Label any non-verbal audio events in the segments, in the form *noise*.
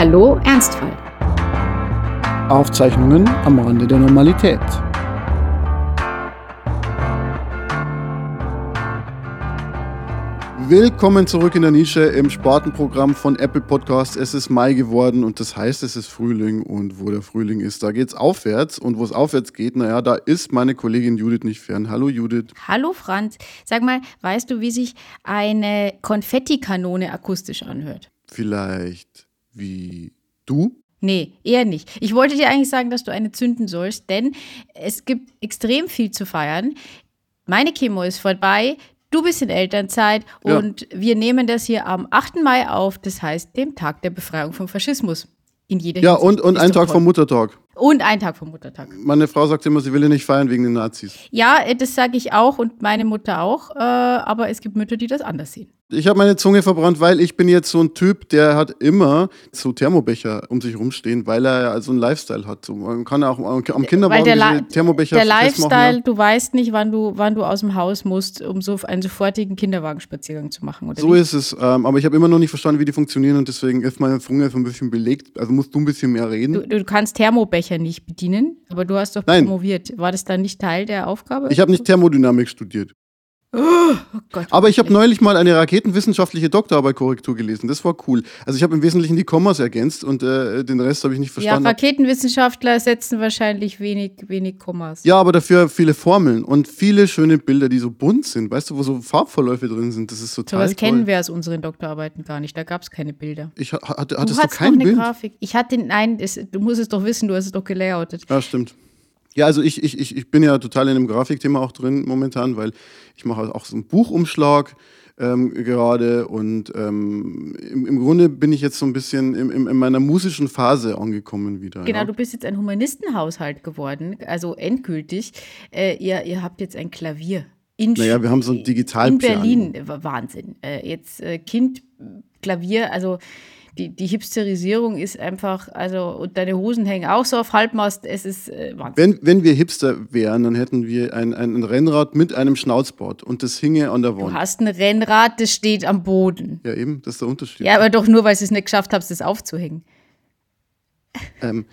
Hallo Ernstfall. Aufzeichnungen am Rande der Normalität. Willkommen zurück in der Nische im Spartenprogramm von Apple Podcasts. Es ist Mai geworden und das heißt, es ist Frühling und wo der Frühling ist, da geht es aufwärts und wo es aufwärts geht, naja, da ist meine Kollegin Judith nicht fern. Hallo Judith. Hallo Franz. Sag mal, weißt du, wie sich eine Konfettikanone akustisch anhört? Vielleicht wie du? Nee, eher nicht. Ich wollte dir eigentlich sagen, dass du eine zünden sollst, denn es gibt extrem viel zu feiern. Meine Chemo ist vorbei, du bist in Elternzeit Ja. und wir nehmen das hier am 8. Mai auf, das heißt dem Tag der Befreiung vom Faschismus. In jeder Ja, Hinsicht. und, und ein Tag toll. vom Muttertag. Und ein Tag vom Muttertag. Meine Frau sagt immer, sie will ihn nicht feiern wegen den Nazis. Ja, äh, das sage ich auch und meine Mutter auch, äh, aber es gibt Mütter, die das anders sehen. Ich habe meine Zunge verbrannt, weil ich bin jetzt so ein Typ, der hat immer so Thermobecher um sich rumstehen, weil er ja so einen Lifestyle hat. So, man kann auch am Kinderwagen diese Thermobecher der Lifestyle, du weißt nicht, wann du, wann du aus dem Haus musst, um so einen sofortigen Kinderwagenspaziergang zu machen. So wie? ist es. Ähm, aber ich habe immer noch nicht verstanden, wie die funktionieren und deswegen ist meine Zunge so ein bisschen belegt. Also musst du ein bisschen mehr reden. Du, du kannst Thermobecher nicht bedienen, aber du hast doch Nein. promoviert. War das dann nicht Teil der Aufgabe? ich habe nicht Thermodynamik studiert. Oh Gott. Aber ich habe neulich mal eine raketenwissenschaftliche Doktorarbeit-Korrektur gelesen. Das war cool. Also ich habe im Wesentlichen die Kommas ergänzt und äh, den Rest habe ich nicht ja, verstanden. Raketenwissenschaftler setzen wahrscheinlich wenig, wenig Kommas. Ja, aber dafür viele Formeln und viele schöne Bilder, die so bunt sind. Weißt du, wo so Farbverläufe drin sind? Das ist total Sowas kennen toll. wir aus unseren Doktorarbeiten gar nicht. Da gab es keine Bilder. Ich ha- hatte, Du hattest du, hattest kein noch eine Bild? Grafik. Ich hatte, nein, es, du musst es doch wissen, du hast es doch gelayoutet. Ja, stimmt. Ja, also ich, ich, ich, ich bin ja total in dem Grafikthema auch drin momentan, weil ich mache auch so einen Buchumschlag ähm, gerade und ähm, im, im Grunde bin ich jetzt so ein bisschen im, im, in meiner musischen Phase angekommen wieder. Genau, ja. du bist jetzt ein Humanistenhaushalt geworden, also endgültig. Äh, ihr, ihr habt jetzt ein Klavier. In, Naja, wir haben so ein In Digitalpiano. Berlin, Wahnsinn. Äh, jetzt äh, Kind, Klavier, also die, die Hipsterisierung ist einfach, also, und deine Hosen hängen auch so auf Halbmast, es ist äh, Wahnsinn. Wenn, wenn wir Hipster wären, dann hätten wir ein, ein, Rennrad mit einem Schnauzbord und das hinge an der Du Wand. hast ein Rennrad, das steht am Boden. Ja, eben, das ist der Unterschied. Ja, aber doch nur, weil du es nicht geschafft hast, das aufzuhängen. Ähm,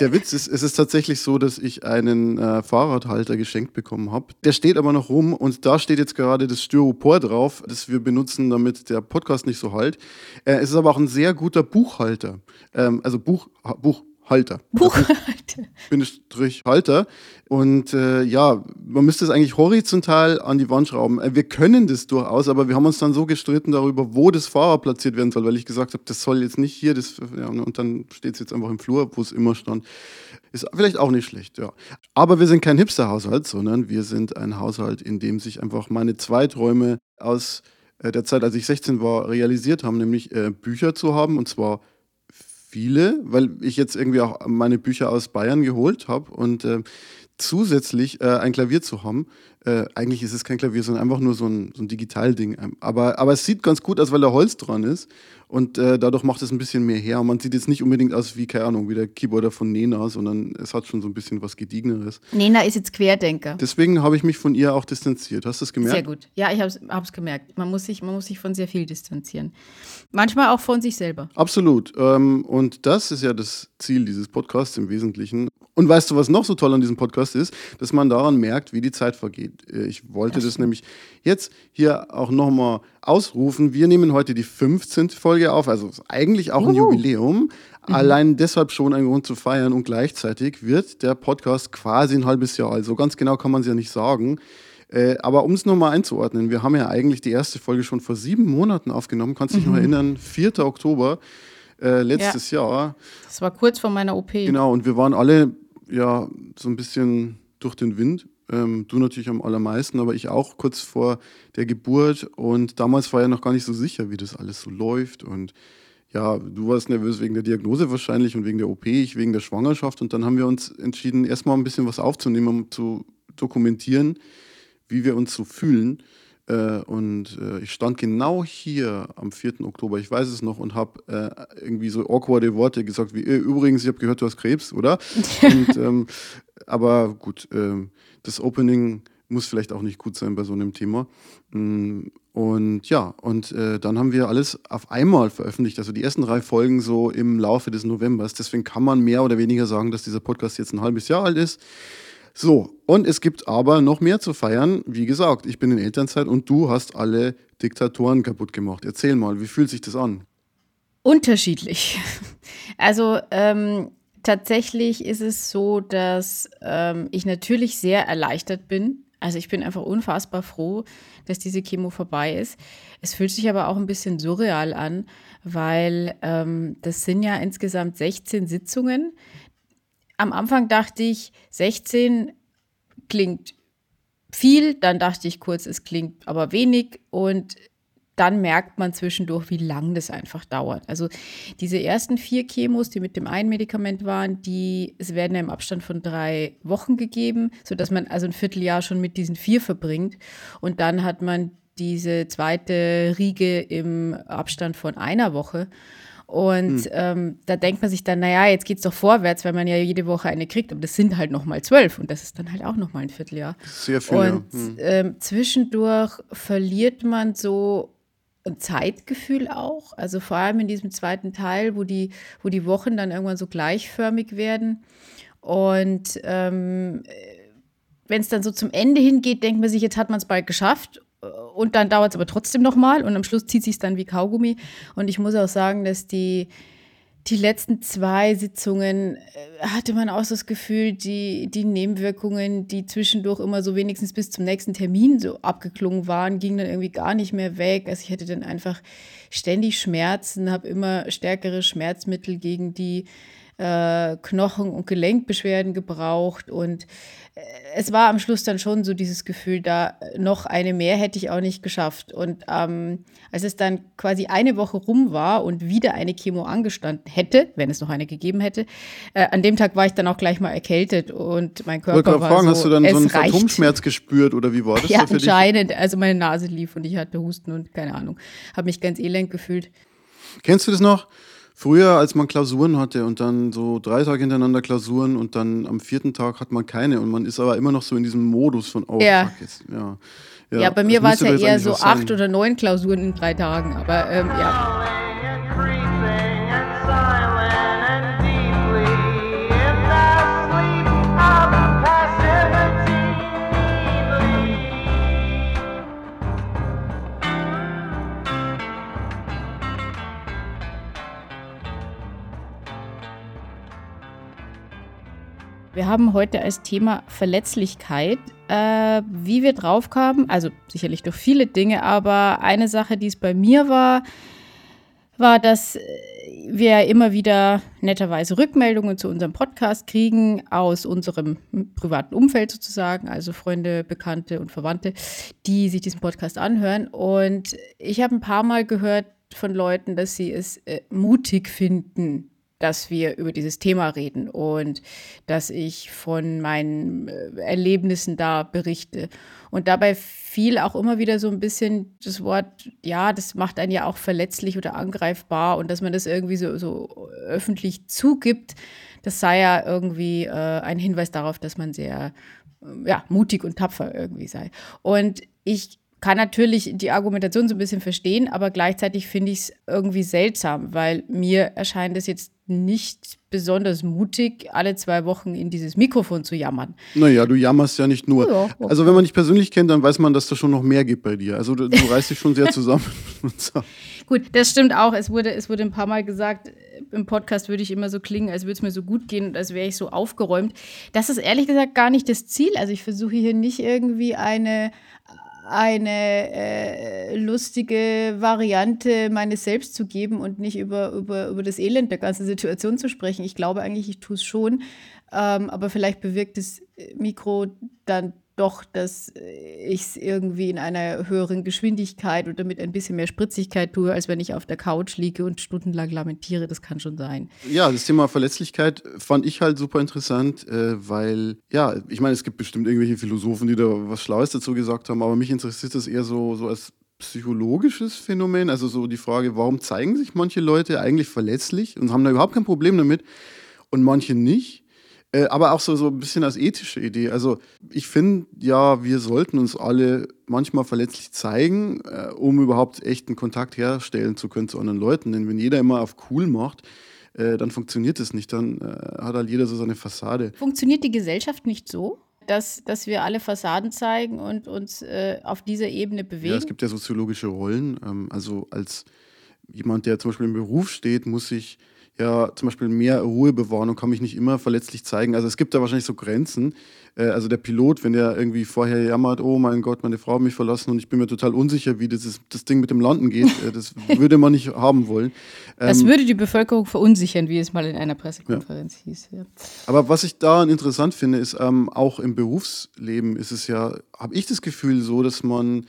der Witz ist, es ist tatsächlich so, dass ich einen äh, Fahrradhalter geschenkt bekommen habe. Der steht aber noch rum und da steht jetzt gerade das Styropor drauf, das wir benutzen, damit der Podcast nicht so halt. Äh, es ist aber auch ein sehr guter Buchhalter. Ähm, also Buch, ha- Buchhalter. Buch. *laughs* Bindestrich Halter. Und äh, ja, man müsste es eigentlich horizontal an die Wand schrauben. Äh, wir können das durchaus, aber wir haben uns dann so gestritten darüber, wo das Fahrrad platziert werden soll, weil ich gesagt habe, das soll jetzt nicht hier, das, ja, und dann steht es jetzt einfach im Flur, wo es immer stand. Ist vielleicht auch nicht schlecht, ja. Aber wir sind kein Hipster-Haushalt, sondern wir sind ein Haushalt, in dem sich einfach meine zwei Träume aus äh, der Zeit, als ich 16 war, realisiert haben, nämlich äh, Bücher zu haben und zwar viele, weil ich jetzt irgendwie auch meine Bücher aus Bayern geholt habe und äh, zusätzlich äh, ein Klavier zu haben. Äh, eigentlich ist es kein Klavier, sondern einfach nur so ein, so ein Digitalding. Ähm, Aber, aber es sieht ganz gut aus, weil da Holz dran ist und äh, dadurch macht es ein bisschen mehr her. Und man sieht jetzt nicht unbedingt aus wie, keine Ahnung, wie der Keyboarder von Nena, sondern es hat schon so ein bisschen was Gediegeneres. Nena ist jetzt Querdenker. Deswegen habe ich mich von ihr auch distanziert. Hast du es gemerkt? Sehr gut. Ja, ich habe es gemerkt. Man muss, sich, man muss sich von sehr viel distanzieren. Manchmal auch von sich selber. Absolut. Ähm, und das ist ja das Ziel dieses Podcasts im Wesentlichen. Und weißt du, was noch so toll an diesem Podcast ist? Dass man daran merkt, wie die Zeit vergeht. Äh, Ich wollte Das nämlich jetzt hier auch nochmal ausrufen. Wir nehmen heute die 15. Folge auf, also eigentlich auch ein Juhu. Jubiläum. Allein deshalb schon ein Grund zu feiern und gleichzeitig wird der Podcast quasi ein halbes Jahr alt. So ganz genau kann man es ja nicht sagen. Äh, aber um es nochmal einzuordnen, wir haben ja eigentlich die erste Folge schon vor sieben Monaten aufgenommen. Kannst du dich noch erinnern? 4. Oktober äh, letztes Jahr. Das war kurz vor meiner OP. Genau, und wir waren alle ja so ein bisschen durch den Wind. Ähm, du natürlich am allermeisten, aber ich auch kurz vor der Geburt. Und damals war ja noch gar nicht so sicher, wie das alles so läuft. Und ja, du warst nervös wegen der Diagnose wahrscheinlich und wegen der OP, ich wegen der Schwangerschaft. Und dann haben wir uns entschieden, erstmal ein bisschen was aufzunehmen, um zu dokumentieren, wie wir uns so fühlen. Äh, und äh, ich stand genau hier am 4. Oktober, ich weiß es noch, und habe äh, irgendwie so awkwarde Worte gesagt, wie, äh, übrigens, ich habe gehört, du hast Krebs, oder? *laughs* und, ähm, aber gut, ähm, das Opening muss vielleicht auch nicht gut sein bei so einem Thema. Mm, und ja, und äh, dann haben wir alles auf einmal veröffentlicht, also die ersten drei Folgen so im Laufe des Novembers. Deswegen kann man mehr oder weniger sagen, dass dieser Podcast jetzt ein halbes Jahr alt ist. So, und es gibt aber noch mehr zu feiern. Wie gesagt, ich bin in Elternzeit und du hast alle Diktatoren kaputt gemacht. Erzähl mal, wie fühlt sich das an? Unterschiedlich. *laughs* Also ähm, tatsächlich ist es so, dass ähm, ich natürlich sehr erleichtert bin. Also ich bin einfach unfassbar froh, dass diese Chemo vorbei ist. Es fühlt sich aber auch ein bisschen surreal an, weil ähm, das sind ja insgesamt 16 Sitzungen. Am Anfang dachte ich, 16 klingt viel, dann dachte ich kurz, es klingt aber wenig und dann merkt man zwischendurch, wie lang das einfach dauert. Also diese ersten vier Chemos, die mit dem einen Medikament waren, die es werden ja im Abstand von drei Wochen gegeben, sodass man also ein Vierteljahr schon mit diesen vier verbringt. Und dann hat man diese zweite Riege im Abstand von einer Woche. Und hm. ähm, da denkt man sich dann, naja, jetzt geht es doch vorwärts, weil man ja jede Woche eine kriegt. Aber das sind halt nochmal zwölf und das ist dann halt auch nochmal ein Vierteljahr. Sehr viel. Und ja. hm. ähm, zwischendurch verliert man so ein Zeitgefühl auch. Also vor allem in diesem zweiten Teil, wo die, wo die Wochen dann irgendwann so gleichförmig werden. Und ähm, wenn es dann so zum Ende hingeht, denkt man sich, jetzt hat man es bald geschafft. Und dann dauert es aber trotzdem nochmal und am Schluss zieht sich dann wie Kaugummi. Und ich muss auch sagen, dass die, die letzten zwei Sitzungen äh, hatte man auch so das Gefühl, die, die Nebenwirkungen, die zwischendurch immer so wenigstens bis zum nächsten Termin so abgeklungen waren, gingen dann irgendwie gar nicht mehr weg. Also ich hatte dann einfach ständig Schmerzen, habe immer stärkere Schmerzmittel gegen die äh, Knochen- und Gelenkbeschwerden gebraucht und äh, es war am Schluss dann schon so dieses Gefühl, da noch eine mehr hätte ich auch nicht geschafft. Und ähm, als es dann quasi eine Woche rum war und wieder eine Chemo angestanden hätte, wenn es noch eine gegeben hätte, äh, an dem Tag war ich dann auch gleich mal erkältet und mein Körper Wollte war fragen, so, hast du dann so einen Phantomschmerz gespürt oder wie war das? Ja, anscheinend. Also meine Nase lief und ich hatte Husten und keine Ahnung. Habe mich ganz elend gefühlt. Kennst du das noch? Früher, als man Klausuren hatte und dann so drei Tage hintereinander Klausuren und dann am vierten Tag hat man keine und man ist aber immer noch so in diesem Modus von, oh, ja. fuck, jetzt, ja. Ja, ja bei mir war es ja eher so acht oder neun Klausuren in drei Tagen, aber ähm, ja. Wir haben heute als Thema Verletzlichkeit. Äh, wie wir drauf kamen, also sicherlich durch viele Dinge, aber eine Sache, die es bei mir war, war, dass wir immer wieder netterweise Rückmeldungen zu unserem Podcast kriegen aus unserem privaten Umfeld sozusagen, also Freunde, Bekannte und Verwandte, die sich diesen Podcast anhören. Und ich habe ein paar Mal gehört von Leuten, dass sie es äh, mutig finden, dass wir über dieses Thema reden und dass ich von meinen äh, Erlebnissen da berichte. Und dabei fiel auch immer wieder so ein bisschen das Wort, ja, das macht einen ja auch verletzlich oder angreifbar und dass man das irgendwie so, so öffentlich zugibt, das sei ja irgendwie äh, ein Hinweis darauf, dass man sehr äh, ja, mutig und tapfer irgendwie sei. Und ich kann natürlich die Argumentation so ein bisschen verstehen, aber gleichzeitig finde ich es irgendwie seltsam, weil mir erscheint es jetzt nicht besonders mutig, alle zwei Wochen in dieses Mikrofon zu jammern. Naja, du jammerst ja nicht nur. Ja, okay. Also wenn man dich persönlich kennt, dann weiß man, dass da schon noch mehr gibt bei dir. Also du, du reißt dich schon sehr *laughs* zusammen. *laughs* Gut, das stimmt auch. Es wurde, es wurde ein paar Mal gesagt, im Podcast würde ich immer so klingen, als würde es mir so gut gehen und als wäre ich so aufgeräumt. Das ist ehrlich gesagt gar nicht das Ziel. Also ich versuche hier nicht irgendwie eine eine äh, lustige Variante meines Selbst zu geben und nicht über, über, über das Elend der ganzen Situation zu sprechen. Ich glaube eigentlich, ich tue es schon, ähm, aber vielleicht bewirkt das Mikro dann doch, dass äh, ich es irgendwie in einer höheren Geschwindigkeit oder mit ein bisschen mehr Spritzigkeit tue, als wenn ich auf der Couch liege und stundenlang lamentiere. Das kann schon sein. Ja, das Thema Verletzlichkeit fand ich halt super interessant, äh, weil, ja, ich meine, es gibt bestimmt irgendwelche Philosophen, die da was Schlaues dazu gesagt haben, aber mich interessiert das eher so, so als psychologisches Phänomen. Also so die Frage, warum zeigen sich manche Leute eigentlich verletzlich und haben da überhaupt kein Problem damit und manche nicht. Äh, aber auch so, so ein bisschen als ethische Idee. Also ich finde, ja, wir sollten uns alle manchmal verletzlich zeigen, äh, um überhaupt echten Kontakt herstellen zu können zu anderen Leuten. Denn wenn jeder immer auf cool macht, äh, dann funktioniert es nicht. Dann äh, hat halt jeder so seine Fassade. Funktioniert die Gesellschaft nicht so? Dass, dass wir alle Fassaden zeigen und uns äh, auf dieser Ebene bewegen? Ja, es gibt ja soziologische Rollen. Ähm, also als jemand, der zum Beispiel im Beruf steht, muss ich ja zum Beispiel mehr Ruhe bewahren und kann mich nicht immer verletzlich zeigen. Also es gibt da wahrscheinlich so Grenzen. Äh, also der Pilot, wenn der irgendwie vorher jammert, oh mein Gott, meine Frau hat mich verlassen und ich bin mir total unsicher, wie das, das Ding mit dem Landen geht, äh, das *laughs* würde man nicht haben wollen. Das ähm, würde die Bevölkerung verunsichern, wie es mal in einer Pressekonferenz ja. hieß. Ja. Aber was ich daran interessant finde, ist ähm, auch im Berufsleben ist es ja, habe ich das Gefühl so, dass man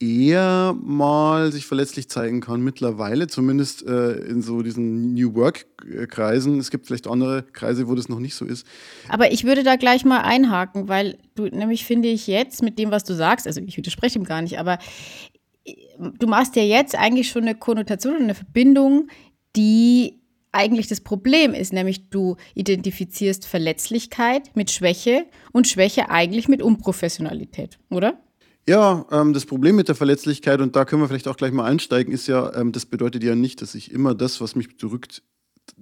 eher mal sich verletzlich zeigen kann mittlerweile, zumindest äh, in so diesen New Work-Kreisen. Es gibt vielleicht andere Kreise, wo das noch nicht so ist. Aber ich würde da gleich mal einhaken, weil du nämlich finde ich jetzt mit dem, was du sagst, also ich widerspreche ihm gar nicht, aber äh, du machst ja jetzt eigentlich schon eine Konnotation und eine Verbindung, die eigentlich das Problem ist, nämlich du identifizierst Verletzlichkeit mit Schwäche und Schwäche eigentlich mit Unprofessionalität, oder? Ja, ähm, das Problem mit der Verletzlichkeit, und da können wir vielleicht auch gleich mal einsteigen, ist ja, ähm, das bedeutet ja nicht, dass ich immer das, was mich bedrückt,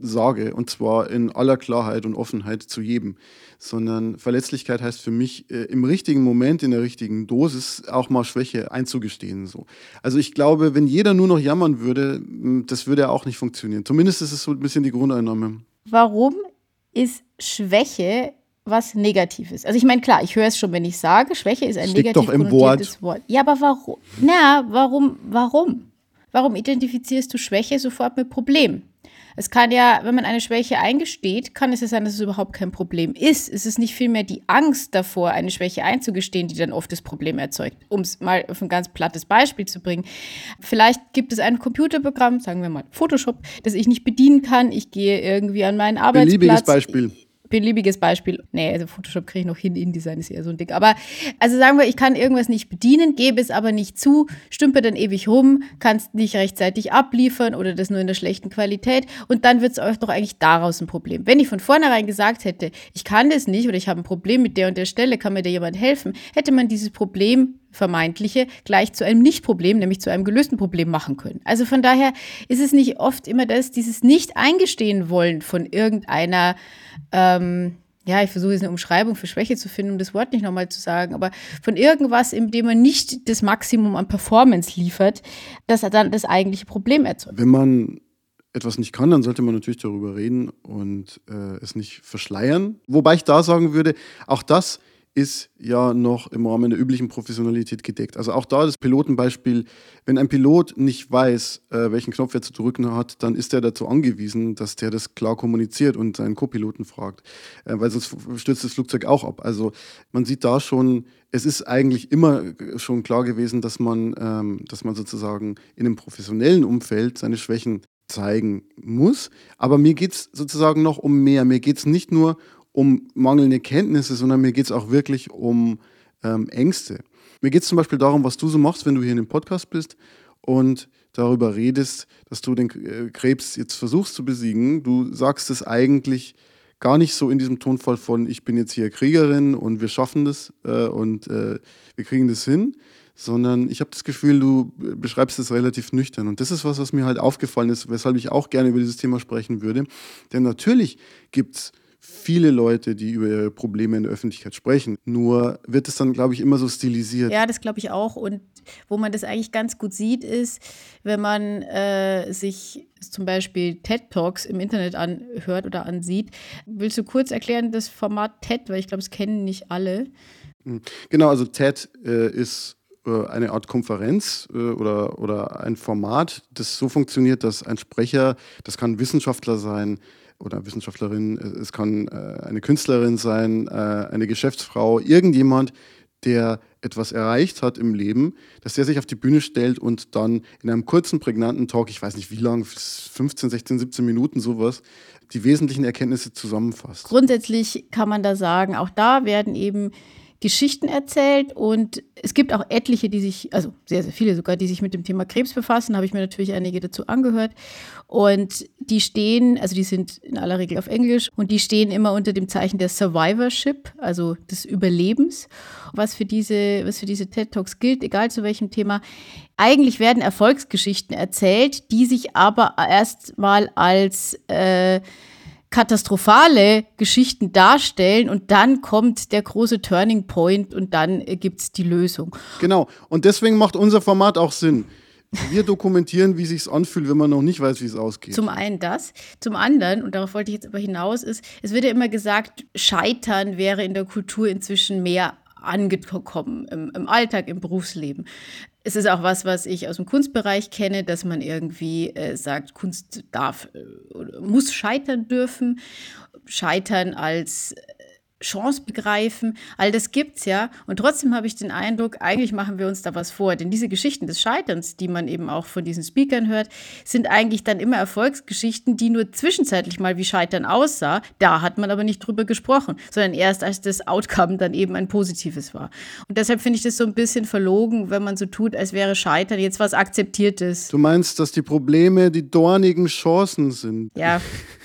sage, und zwar in aller Klarheit und Offenheit zu jedem, sondern Verletzlichkeit heißt für mich, äh, im richtigen Moment, in der richtigen Dosis auch mal Schwäche einzugestehen. So. Also ich glaube, wenn jeder nur noch jammern würde, das würde auch nicht funktionieren. Zumindest ist es so ein bisschen die Grundeinnahme. Warum ist Schwäche was Negatives. Also ich meine, klar, ich höre es schon, wenn ich sage, Schwäche ist ein negativ doch im Wort. Wort. Ja, aber warum? Na, warum? Warum? Warum identifizierst du Schwäche sofort mit Problem? Es kann ja, wenn man eine Schwäche eingesteht, kann es ja sein, dass es überhaupt kein Problem ist. Es ist nicht vielmehr die Angst davor, eine Schwäche einzugestehen, die dann oft das Problem erzeugt. Um es mal auf ein ganz plattes Beispiel zu bringen. Vielleicht gibt es ein Computerprogramm, sagen wir mal Photoshop, das ich nicht bedienen kann. Ich gehe irgendwie an meinen Arbeitsplatz. Beliebiges Beispiel beliebiges Beispiel. Nee, also Photoshop kriege ich noch hin, InDesign ist eher so ein Ding. Aber also sagen wir, ich kann irgendwas nicht bedienen, gebe es aber nicht zu, stümpe dann ewig rum, kannst nicht rechtzeitig abliefern oder das nur in der schlechten Qualität und dann wird es doch eigentlich daraus ein Problem. Wenn ich von vornherein gesagt hätte, ich kann das nicht oder ich habe ein Problem mit der und der Stelle, kann mir da jemand helfen, hätte man dieses Problem vermeintliche gleich zu einem Nicht-Problem, nämlich zu einem gelösten Problem machen können. Also von daher ist es nicht oft immer das, dieses Nicht-Eingestehen wollen von irgendeiner ähm, ja, ich versuche jetzt eine Umschreibung für Schwäche zu finden, um das Wort nicht nochmal zu sagen, aber von irgendwas, in dem man nicht das Maximum an Performance liefert, das dann das eigentliche Problem erzeugt. Wenn man etwas nicht kann, dann sollte man natürlich darüber reden und äh, es nicht verschleiern. Wobei ich da sagen würde, auch das ist ja noch im Rahmen der üblichen Professionalität gedeckt. Also auch da das Pilotenbeispiel, wenn ein Pilot nicht weiß, äh, welchen Knopf er zu drücken hat, dann ist er dazu angewiesen, dass der das klar kommuniziert und seinen Co-Piloten fragt, äh, weil sonst stürzt das Flugzeug auch ab. Also man sieht da schon, es ist eigentlich immer schon klar gewesen, dass man, ähm, dass man sozusagen in einem professionellen Umfeld seine Schwächen zeigen muss. Aber mir geht es sozusagen noch um mehr. Mir geht es nicht nur um mangelnde Kenntnisse, sondern mir geht es auch wirklich um ähm, Ängste. Mir geht es zum Beispiel darum, was du so machst, wenn du hier in dem Podcast bist und darüber redest, dass du den äh, Krebs jetzt versuchst zu besiegen. Du sagst es eigentlich gar nicht so in diesem Tonfall von, ich bin jetzt hier Kriegerin und wir schaffen das äh, und äh, wir kriegen das hin, sondern ich habe das Gefühl, du beschreibst es relativ nüchtern. Und das ist was, was mir halt aufgefallen ist, weshalb ich auch gerne über dieses Thema sprechen würde. Denn natürlich gibt es viele Leute, die über ihre Probleme in der Öffentlichkeit sprechen. Nur wird es dann, glaube ich, immer so stilisiert. Ja, das glaube ich auch. Und wo man das eigentlich ganz gut sieht, ist, wenn man äh, sich zum Beispiel TED Talks im Internet anhört oder ansieht. Willst du kurz erklären das Format TED, weil ich glaube, es kennen nicht alle. Hm. Genau, also TED äh, ist äh, eine Art Konferenz äh, oder, oder ein Format, das so funktioniert, dass ein Sprecher, das kann Wissenschaftler sein, oder Wissenschaftlerin, es kann äh, eine Künstlerin sein, äh, eine Geschäftsfrau, irgendjemand, der etwas erreicht hat im Leben, dass der sich auf die Bühne stellt und dann in einem kurzen, prägnanten Talk, ich weiß nicht wie lang, 15, 16, 17 Minuten sowas, die wesentlichen Erkenntnisse zusammenfasst. Grundsätzlich kann man da sagen, auch da werden eben Geschichten erzählt und es gibt auch etliche, die sich, also sehr, sehr viele sogar, die sich mit dem Thema Krebs befassen, habe ich mir natürlich einige dazu angehört und die stehen, also die sind in aller Regel auf Englisch und die stehen immer unter dem Zeichen der Survivorship, also des Überlebens, was für diese, was für diese TED Talks gilt, egal zu welchem Thema. Eigentlich werden Erfolgsgeschichten erzählt, die sich aber erstmal als äh, katastrophale Geschichten darstellen und dann kommt der große Turning Point und dann äh, gibt es die Lösung. Genau, und deswegen macht unser Format auch Sinn. Wir dokumentieren, wie sich anfühlt, wenn man noch nicht weiß, wie es ausgeht. Zum einen das, zum anderen, und darauf wollte ich jetzt aber hinaus, ist, es wird ja immer gesagt, Scheitern wäre in der Kultur inzwischen mehr angekommen im, im Alltag, im Berufsleben. Es ist auch was, was ich aus dem Kunstbereich kenne, dass man irgendwie äh, sagt, Kunst darf äh, oder muss scheitern dürfen. Scheitern als Chance begreifen, all das gibt's ja. Und trotzdem habe ich den Eindruck, eigentlich machen wir uns da was vor. Denn diese Geschichten des Scheiterns, die man eben auch von diesen Speakern hört, sind eigentlich dann immer Erfolgsgeschichten, die nur zwischenzeitlich mal wie Scheitern aussah. Da hat man aber nicht drüber gesprochen, sondern erst als das Outcome dann eben ein positives war. Und deshalb finde ich das so ein bisschen verlogen, wenn man so tut, als wäre Scheitern jetzt was Akzeptiertes. Du meinst, dass die Probleme die dornigen Chancen sind? Ja. *laughs*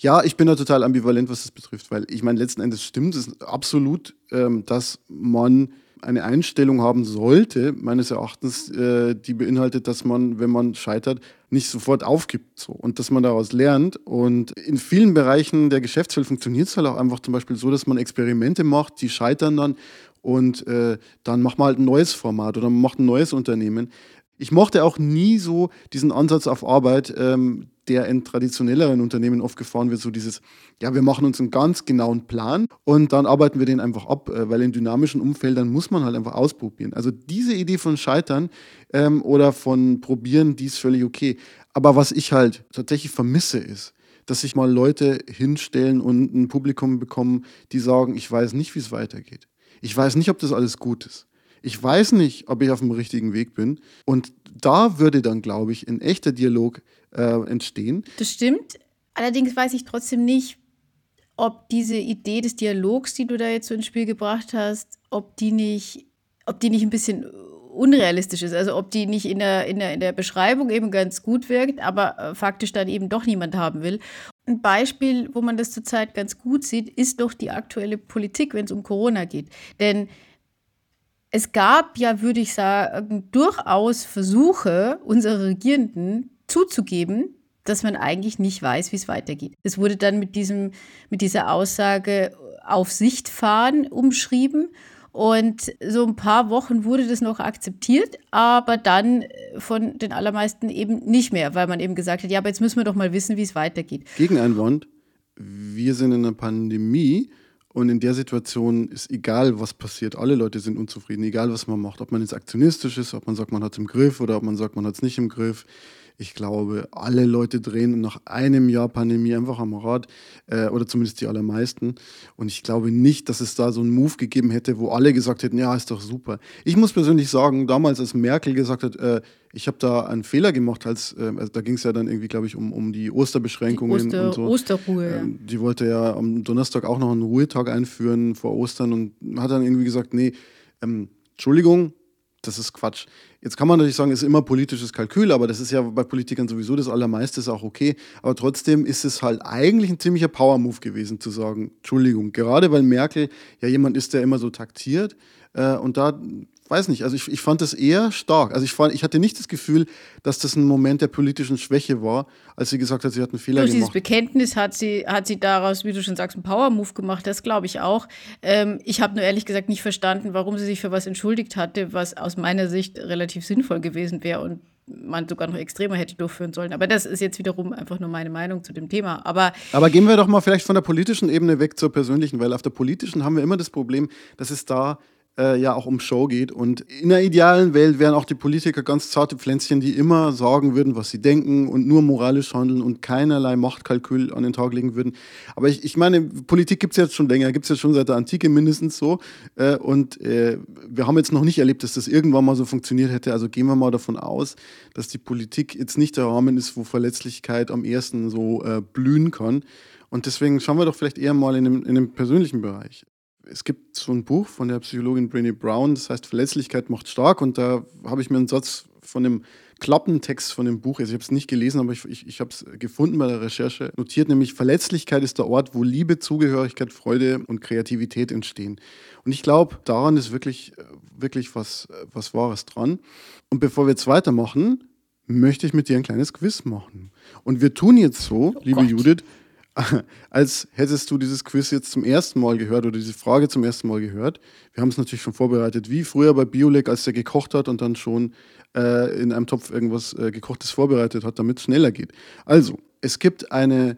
Ja, ich bin da total ambivalent, was das betrifft, weil ich meine, letzten Endes stimmt es absolut, ähm, dass man eine Einstellung haben sollte, meines Erachtens, äh, die beinhaltet, dass man, wenn man scheitert, nicht sofort aufgibt so, und dass man daraus lernt. Und in vielen Bereichen der Geschäftswelt funktioniert es halt auch einfach zum Beispiel so, dass man Experimente macht, die scheitern dann und äh, dann macht man halt ein neues Format oder man macht ein neues Unternehmen. Ich mochte auch nie so diesen Ansatz auf Arbeit, ähm, der in traditionelleren Unternehmen oft gefahren wird, so dieses, ja, wir machen uns einen ganz genauen Plan und dann arbeiten wir den einfach ab, äh, weil in dynamischen Umfeldern muss man halt einfach ausprobieren. Also diese Idee von Scheitern ähm, oder von Probieren, die ist völlig okay. Aber was ich halt tatsächlich vermisse ist, dass sich mal Leute hinstellen und ein Publikum bekommen, die sagen, ich weiß nicht, wie es weitergeht. Ich weiß nicht, ob das alles gut ist. Ich weiß nicht, ob ich auf dem richtigen Weg bin. Und da würde dann, glaube ich, ein echter Dialog äh, entstehen. Das stimmt. Allerdings weiß ich trotzdem nicht, ob diese Idee des Dialogs, die du da jetzt so ins Spiel gebracht hast, ob die nicht, ob die nicht ein bisschen unrealistisch ist. Also ob die nicht in der, in der, in der Beschreibung eben ganz gut wirkt, aber äh, faktisch dann eben doch niemand haben will. Ein Beispiel, wo man das zurzeit ganz gut sieht, ist doch die aktuelle Politik, wenn es um Corona geht. Denn es gab ja, würde ich sagen, durchaus Versuche unserer Regierenden zuzugeben, dass man eigentlich nicht weiß, wie es weitergeht. Es wurde dann mit, diesem, mit dieser Aussage auf Sicht fahren umschrieben. Und so ein paar Wochen wurde das noch akzeptiert, aber dann von den allermeisten eben nicht mehr, weil man eben gesagt hat, ja, aber jetzt müssen wir doch mal wissen, wie es weitergeht. Gegeneinwand, wir sind in einer Pandemie und in der Situation ist egal, was passiert. Alle Leute sind unzufrieden, egal was man macht. Ob man jetzt aktionistisch ist, ob man sagt, man hat es im Griff oder ob man sagt, man hat es nicht im Griff. Ich glaube, alle Leute drehen nach einem Jahr Pandemie einfach am Rad äh, oder zumindest die allermeisten. Und ich glaube nicht, dass es da so einen Move gegeben hätte, wo alle gesagt hätten, ja, ist doch super. Ich muss persönlich sagen, damals, als Merkel gesagt hat, äh, ich habe da einen Fehler gemacht, als, äh, also da ging es ja dann irgendwie, glaube ich, um, um die Osterbeschränkungen die Oster, und so. Osterruhe. Ähm, die wollte ja am Donnerstag auch noch einen Ruhetag einführen vor Ostern und hat dann irgendwie gesagt, nee, ähm, Entschuldigung, das ist Quatsch. Jetzt kann man natürlich sagen, es ist immer politisches Kalkül, aber das ist ja bei Politikern sowieso das Allermeiste, ist auch okay. Aber trotzdem ist es halt eigentlich ein ziemlicher Power-Move gewesen, zu sagen, Entschuldigung, gerade weil Merkel ja jemand ist, der immer so taktiert. Äh, und da weiß nicht, also ich, ich fand das eher stark. Also ich, fand, ich hatte nicht das Gefühl, dass das ein Moment der politischen Schwäche war, als sie gesagt hat, sie hat einen Fehler Durch gemacht. dieses Bekenntnis hat sie, hat sie daraus, wie du schon sagst, einen Power-Move gemacht. Das glaube ich auch. Ähm, ich habe nur ehrlich gesagt nicht verstanden, warum sie sich für was entschuldigt hatte, was aus meiner Sicht relativ sinnvoll gewesen wäre und man sogar noch extremer hätte durchführen sollen. Aber das ist jetzt wiederum einfach nur meine Meinung zu dem Thema. Aber, Aber gehen wir doch mal vielleicht von der politischen Ebene weg zur persönlichen, weil auf der politischen haben wir immer das Problem, dass es da äh, ja auch um Show geht. Und in der idealen Welt wären auch die Politiker ganz zarte Pflänzchen, die immer sagen würden, was sie denken und nur moralisch handeln und keinerlei Machtkalkül an den Tag legen würden. Aber ich, ich meine, Politik gibt es jetzt schon länger, gibt es jetzt schon seit der Antike mindestens so. Äh, und äh, wir haben jetzt noch nicht erlebt, dass das irgendwann mal so funktioniert hätte. Also gehen wir mal davon aus, dass die Politik jetzt nicht der Rahmen ist, wo Verletzlichkeit am ersten so äh, blühen kann. Und deswegen schauen wir doch vielleicht eher mal in dem, in dem persönlichen Bereich es gibt so ein Buch von der Psychologin Brené Brown, das heißt Verletzlichkeit macht stark. Und da habe ich mir einen Satz von dem Klappentext von dem Buch, also ich habe es nicht gelesen, aber ich, ich, ich habe es gefunden bei der Recherche, notiert nämlich, Verletzlichkeit ist der Ort, wo Liebe, Zugehörigkeit, Freude und Kreativität entstehen. Und ich glaube, daran ist wirklich, wirklich was, was Wahres dran. Und bevor wir jetzt weitermachen, möchte ich mit dir ein kleines Quiz machen. Und wir tun jetzt so, oh liebe Gott. Judith, *laughs* als hättest du dieses Quiz jetzt zum ersten Mal gehört oder diese Frage zum ersten Mal gehört. Wir haben es natürlich schon vorbereitet, wie früher bei Biolek, als er gekocht hat und dann schon äh, in einem Topf irgendwas äh, Gekochtes vorbereitet hat, damit es schneller geht. Also, es gibt eine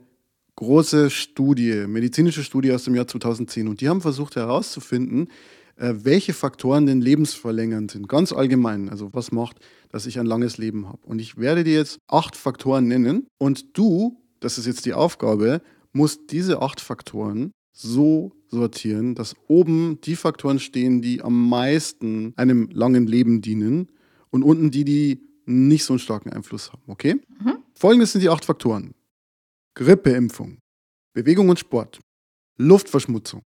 große Studie, medizinische Studie aus dem Jahr 2010 und die haben versucht herauszufinden, äh, welche Faktoren den lebensverlängernd sind, ganz allgemein. Also was macht, dass ich ein langes Leben habe. Und ich werde dir jetzt acht Faktoren nennen und du das ist jetzt die Aufgabe, muss diese acht Faktoren so sortieren, dass oben die Faktoren stehen, die am meisten einem langen Leben dienen und unten die, die nicht so einen starken Einfluss haben. Okay? Mhm. Folgendes sind die acht Faktoren: Grippeimpfung, Bewegung und Sport, Luftverschmutzung,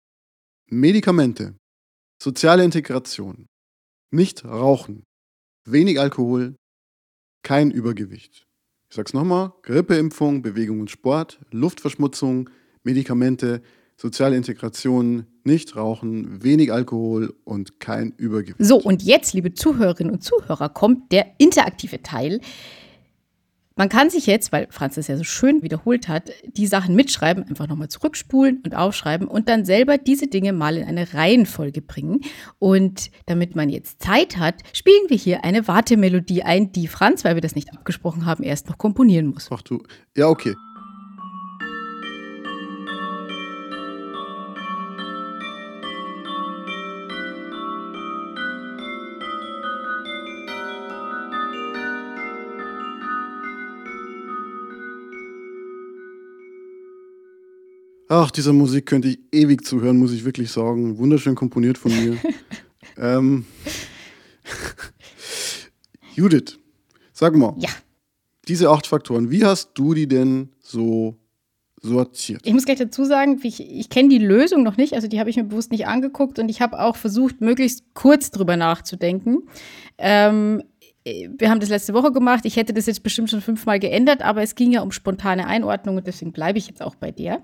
Medikamente, soziale Integration, nicht rauchen, wenig Alkohol, kein Übergewicht. Ich sag's nochmal: Grippeimpfung, Bewegung und Sport, Luftverschmutzung, Medikamente, soziale Integration, nicht rauchen, wenig Alkohol und kein Übergewicht. So, und jetzt, liebe Zuhörerinnen und Zuhörer, kommt der interaktive Teil. Man kann sich jetzt, weil Franz es ja so schön wiederholt hat, die Sachen mitschreiben, einfach nochmal zurückspulen und aufschreiben und dann selber diese Dinge mal in eine Reihenfolge bringen. Und damit man jetzt Zeit hat, spielen wir hier eine Wartemelodie ein, die Franz, weil wir das nicht abgesprochen haben, erst noch komponieren muss. Ach du, ja, okay. Ach, dieser Musik könnte ich ewig zuhören, muss ich wirklich sagen. Wunderschön komponiert von mir. *laughs* ähm, *laughs* Judith, sag mal. Ja. Diese acht Faktoren, wie hast du die denn so sortiert? Ich muss gleich dazu sagen, ich, ich kenne die Lösung noch nicht, also die habe ich mir bewusst nicht angeguckt und ich habe auch versucht, möglichst kurz drüber nachzudenken. Ähm, wir haben das letzte Woche gemacht. Ich hätte das jetzt bestimmt schon fünfmal geändert, aber es ging ja um spontane Einordnung und deswegen bleibe ich jetzt auch bei der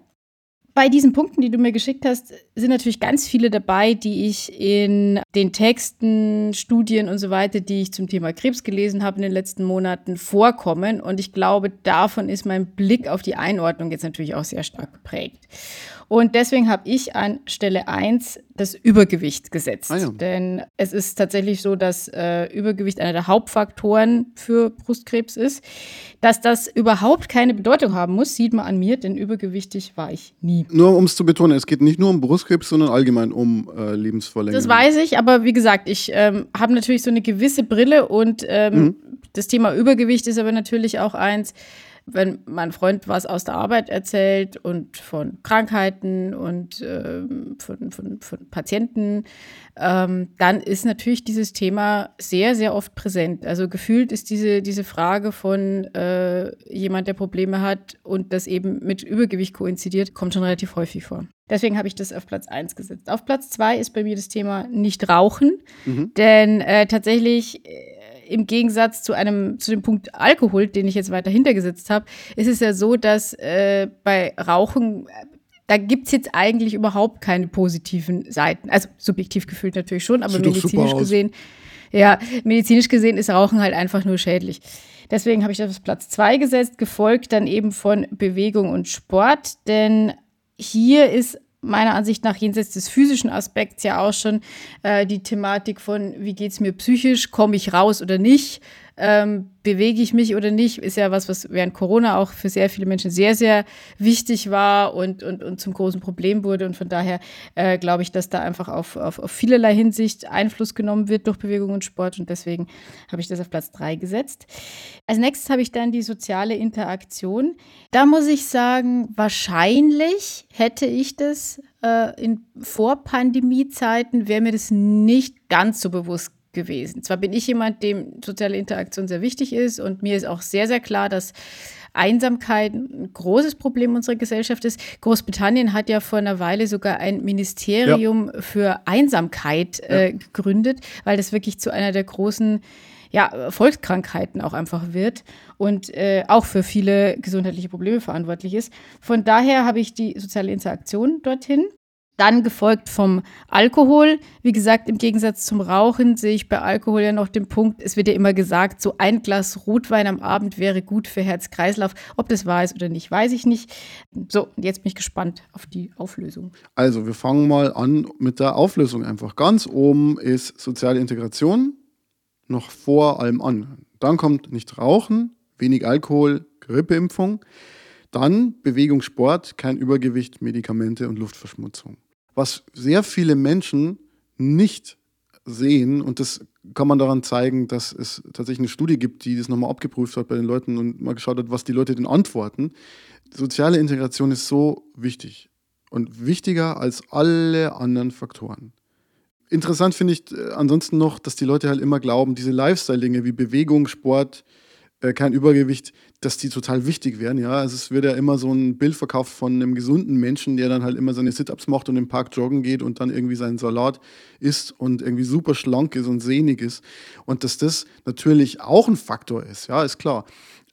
bei diesen Punkten, die du mir geschickt hast, sind natürlich ganz viele dabei, die ich in den Texten, Studien und so weiter, die ich zum Thema Krebs gelesen habe in den letzten Monaten, vorkommen. Und ich glaube, davon ist mein Blick auf die Einordnung jetzt natürlich auch sehr stark geprägt. Und deswegen habe ich an Stelle 1 das Übergewicht gesetzt. Ah ja. Denn es ist tatsächlich so, dass äh, Übergewicht einer der Hauptfaktoren für Brustkrebs ist. Dass das überhaupt keine Bedeutung haben muss, sieht man an mir, denn übergewichtig war ich nie. Nur um es zu betonen, es geht nicht nur um Brustkrebs, sondern allgemein um äh, Lebensverlängerung. Das weiß ich, aber wie gesagt, ich ähm, habe natürlich so eine gewisse Brille und ähm, mhm. das Thema Übergewicht ist aber natürlich auch eins, wenn mein Freund was aus der Arbeit erzählt und von Krankheiten und ähm, von, von, von, Patienten, ähm, dann ist natürlich dieses Thema sehr, sehr oft präsent. Also gefühlt ist diese, diese Frage von äh, jemand, der Probleme hat und das eben mit Übergewicht koinzidiert, kommt schon relativ häufig vor. Deswegen habe ich das auf Platz 1 gesetzt. Auf Platz 2 ist bei mir das Thema nicht rauchen, mhm. denn äh, tatsächlich äh, im Gegensatz zu einem, zu dem Punkt Alkohol, den ich jetzt weiter hintergesetzt habe, ist es ja so, dass äh, bei Rauchen da gibt es jetzt eigentlich überhaupt keine positiven Seiten. Also subjektiv gefühlt natürlich schon, aber medizinisch gesehen, ja, medizinisch gesehen ist Rauchen halt einfach nur schädlich. Deswegen habe ich das auf Platz zwei gesetzt, gefolgt dann eben von Bewegung und Sport, denn hier ist meiner Ansicht nach jenseits des physischen Aspekts ja auch schon äh, die Thematik von, wie geht es mir psychisch, komme ich raus oder nicht, ähm, bewege ich mich oder nicht, ist ja was, was während Corona auch für sehr viele Menschen sehr, sehr wichtig war und, und, und zum großen Problem wurde. Und von daher äh, glaube ich, dass da einfach auf, auf, auf vielerlei Hinsicht Einfluss genommen wird durch Bewegung und Sport. Und deswegen habe ich das auf Platz drei gesetzt. Als nächstes habe ich dann die soziale Interaktion. Da muss ich sagen, wahrscheinlich hätte ich das äh, in Vorpandemie-Zeiten, wäre mir das nicht ganz so bewusst gewesen. Zwar bin ich jemand, dem soziale Interaktion sehr wichtig ist und mir ist auch sehr, sehr klar, dass Einsamkeit ein großes Problem unserer Gesellschaft ist. Großbritannien hat ja vor einer Weile sogar ein Ministerium ja. für Einsamkeit äh, gegründet, weil das wirklich zu einer der großen ja, Volkskrankheiten auch einfach wird und äh, auch für viele gesundheitliche Probleme verantwortlich ist. Von daher habe ich die soziale Interaktion dorthin. Dann gefolgt vom Alkohol. Wie gesagt, im Gegensatz zum Rauchen sehe ich bei Alkohol ja noch den Punkt, es wird ja immer gesagt, so ein Glas Rotwein am Abend wäre gut für Herz-Kreislauf. Ob das wahr ist oder nicht, weiß ich nicht. So, jetzt bin ich gespannt auf die Auflösung. Also, wir fangen mal an mit der Auflösung einfach. Ganz oben ist soziale Integration noch vor allem an. Dann kommt nicht Rauchen, wenig Alkohol, Grippeimpfung. Dann Bewegung, Sport, kein Übergewicht, Medikamente und Luftverschmutzung. Was sehr viele Menschen nicht sehen, und das kann man daran zeigen, dass es tatsächlich eine Studie gibt, die das nochmal abgeprüft hat bei den Leuten und mal geschaut hat, was die Leute denn antworten. Soziale Integration ist so wichtig und wichtiger als alle anderen Faktoren. Interessant finde ich äh, ansonsten noch, dass die Leute halt immer glauben, diese Lifestyle-Dinge wie Bewegung, Sport, äh, kein Übergewicht, dass die total wichtig wären. Ja, also es wird ja immer so ein Bild verkauft von einem gesunden Menschen, der dann halt immer seine Sit-ups macht und im Park joggen geht und dann irgendwie seinen Salat isst und irgendwie super schlank ist und sehnig ist. Und dass das natürlich auch ein Faktor ist, ja, ist klar.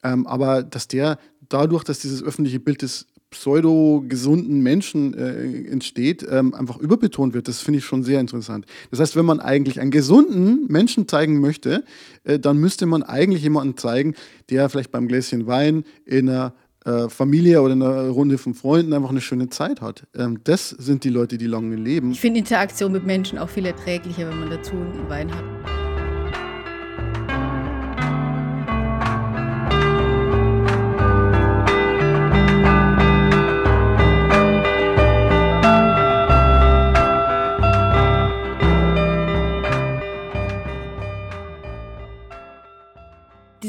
Ähm, aber dass der dadurch, dass dieses öffentliche Bild des pseudo-gesunden Menschen äh, entsteht, ähm, einfach überbetont wird. Das finde ich schon sehr interessant. Das heißt, wenn man eigentlich einen gesunden Menschen zeigen möchte, äh, dann müsste man eigentlich jemanden zeigen, der vielleicht beim Gläschen Wein in einer äh, Familie oder in einer Runde von Freunden einfach eine schöne Zeit hat. Ähm, das sind die Leute, die lange leben. Ich finde Interaktion mit Menschen auch viel erträglicher, wenn man dazu einen Wein hat.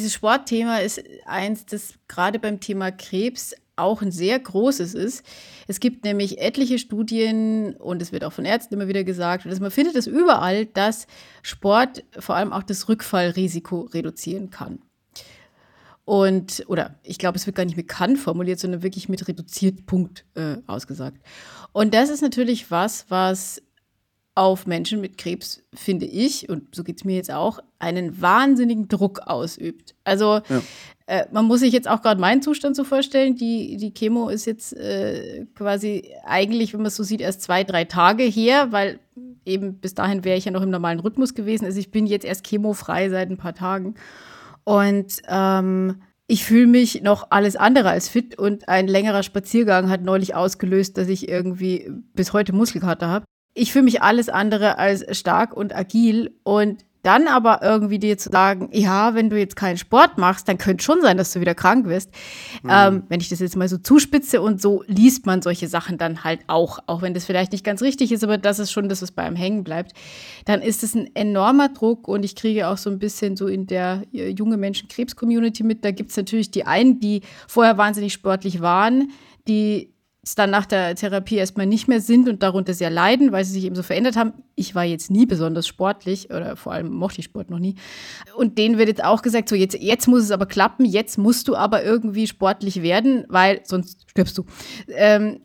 Dieses Sportthema ist eins, das gerade beim Thema Krebs auch ein sehr großes ist. Es gibt nämlich etliche Studien und es wird auch von Ärzten immer wieder gesagt, und man findet es überall, dass Sport vor allem auch das Rückfallrisiko reduzieren kann. Und, oder ich glaube, es wird gar nicht mit kann formuliert, sondern wirklich mit reduziert Punkt äh, ausgesagt. Und das ist natürlich was, was auf Menschen mit Krebs, finde ich, und so geht es mir jetzt auch, einen wahnsinnigen Druck ausübt. Also ja. äh, man muss sich jetzt auch gerade meinen Zustand so vorstellen, die, die Chemo ist jetzt äh, quasi eigentlich, wenn man es so sieht, erst zwei, drei Tage her, weil eben bis dahin wäre ich ja noch im normalen Rhythmus gewesen. Also ich bin jetzt erst chemofrei seit ein paar Tagen. Und ähm, ich fühle mich noch alles andere als fit und ein längerer Spaziergang hat neulich ausgelöst, dass ich irgendwie bis heute Muskelkater habe ich fühle mich alles andere als stark und agil und dann aber irgendwie dir zu sagen, ja, wenn du jetzt keinen Sport machst, dann könnte schon sein, dass du wieder krank wirst. Mhm. Ähm, wenn ich das jetzt mal so zuspitze und so liest man solche Sachen dann halt auch, auch wenn das vielleicht nicht ganz richtig ist, aber das ist schon das, was bei einem hängen bleibt, dann ist es ein enormer Druck und ich kriege auch so ein bisschen so in der äh, junge Menschen-Krebs-Community mit. Da gibt es natürlich die einen, die vorher wahnsinnig sportlich waren, die dann nach der Therapie erstmal nicht mehr sind und darunter sehr leiden, weil sie sich eben so verändert haben. Ich war jetzt nie besonders sportlich oder vor allem mochte ich Sport noch nie. Und denen wird jetzt auch gesagt, so jetzt, jetzt muss es aber klappen, jetzt musst du aber irgendwie sportlich werden, weil sonst stirbst du. Ähm,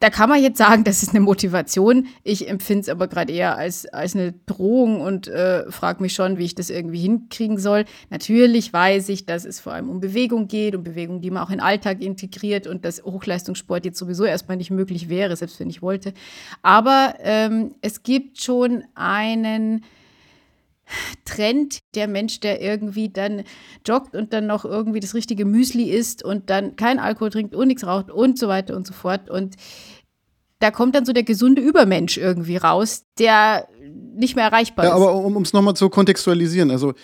da kann man jetzt sagen, *laughs* das ist eine Motivation. Ich empfinde es aber gerade eher als, als eine Drohung und äh, frage mich schon, wie ich das irgendwie hinkriegen soll. Natürlich weiß ich, dass es vor allem um Bewegung geht, um Bewegung, die man auch in den Alltag integriert und dass Hochleistungssport jetzt sowieso erstmal nicht möglich wäre, selbst wenn ich wollte. Aber ähm, es gibt schon einen Trend, der Mensch, der irgendwie dann joggt und dann noch irgendwie das richtige Müsli isst und dann kein Alkohol trinkt und nichts raucht und so weiter und so fort. Und da kommt dann so der gesunde Übermensch irgendwie raus, der nicht mehr erreichbar ja, ist. Aber um es nochmal zu kontextualisieren, also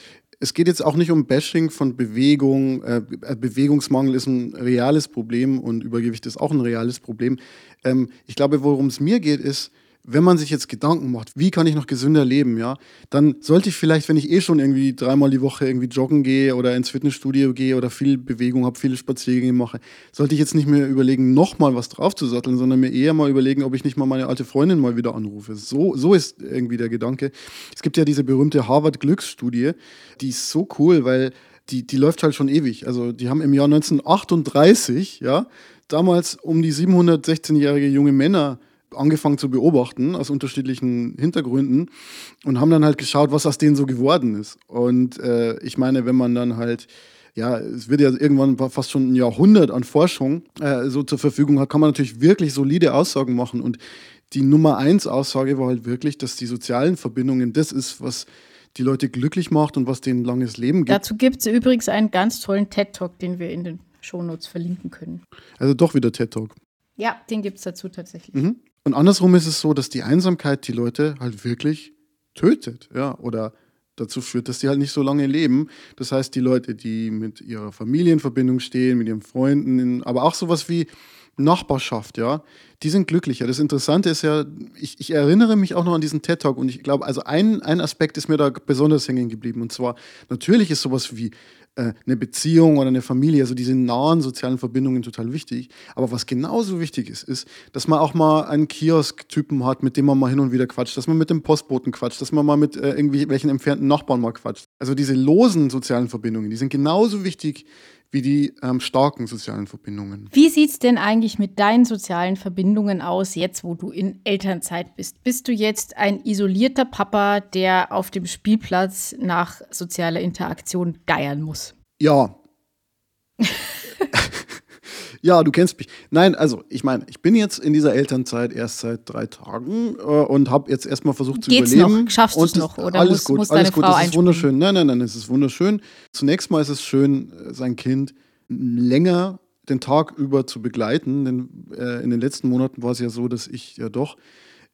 es geht jetzt auch nicht um Bashing von Bewegung. Äh, Bewegungsmangel ist ein reales Problem und Übergewicht ist auch ein reales Problem. Ähm, ich glaube, worum es mir geht, ist, wenn man sich jetzt Gedanken macht, wie kann ich noch gesünder leben, ja, dann sollte ich vielleicht, wenn ich eh schon irgendwie dreimal die Woche irgendwie joggen gehe oder ins Fitnessstudio gehe oder viel Bewegung habe, viele Spaziergänge mache, sollte ich jetzt nicht mehr überlegen, nochmal was draufzusatteln, sondern mir eher mal überlegen, ob ich nicht mal meine alte Freundin mal wieder anrufe. So, so ist irgendwie der Gedanke. Es gibt ja diese berühmte Harvard-Glücksstudie, die ist so cool, weil die, die läuft halt schon ewig. Also die haben im Jahr 1938, ja, damals um die 716-jährige junge Männer angefangen zu beobachten aus unterschiedlichen Hintergründen und haben dann halt geschaut, was aus denen so geworden ist. Und äh, ich meine, wenn man dann halt ja, es wird ja irgendwann fast schon ein Jahrhundert an Forschung äh, so zur Verfügung hat, kann man natürlich wirklich solide Aussagen machen. Und die Nummer eins Aussage war halt wirklich, dass die sozialen Verbindungen das ist, was die Leute glücklich macht und was denen ein langes Leben gibt. Dazu gibt es übrigens einen ganz tollen TED-Talk, den wir in den Shownotes verlinken können. Also doch wieder TED-Talk. Ja, den gibt es dazu tatsächlich. Mhm. Und andersrum ist es so, dass die Einsamkeit die Leute halt wirklich tötet, ja, oder dazu führt, dass die halt nicht so lange leben. Das heißt, die Leute, die mit ihrer Familie in Verbindung stehen, mit ihren Freunden, aber auch sowas wie Nachbarschaft, ja, die sind glücklicher. Das Interessante ist ja, ich, ich erinnere mich auch noch an diesen TED-Talk und ich glaube, also ein, ein Aspekt ist mir da besonders hängen geblieben. Und zwar, natürlich ist sowas wie eine Beziehung oder eine Familie, also diese nahen sozialen Verbindungen total wichtig. Aber was genauso wichtig ist, ist, dass man auch mal einen Kiosk-Typen hat, mit dem man mal hin und wieder quatscht, dass man mit dem Postboten quatscht, dass man mal mit äh, irgendwelchen entfernten Nachbarn mal quatscht. Also diese losen sozialen Verbindungen, die sind genauso wichtig wie die ähm, starken sozialen Verbindungen. Wie sieht es denn eigentlich mit deinen sozialen Verbindungen aus, jetzt wo du in Elternzeit bist? Bist du jetzt ein isolierter Papa, der auf dem Spielplatz nach sozialer Interaktion geiern muss? Ja. *laughs* ja, du kennst mich. Nein, also ich meine, ich bin jetzt in dieser Elternzeit erst seit drei Tagen äh, und habe jetzt erstmal versucht zu Geht's überleben. Noch? Schaffst du es noch? Oder alles muss, gut, muss alles gut. Frau Das ist wunderschön. Nein, nein, nein, es ist wunderschön. Zunächst mal ist es schön, äh, sein Kind länger den Tag über zu begleiten. Denn äh, in den letzten Monaten war es ja so, dass ich ja doch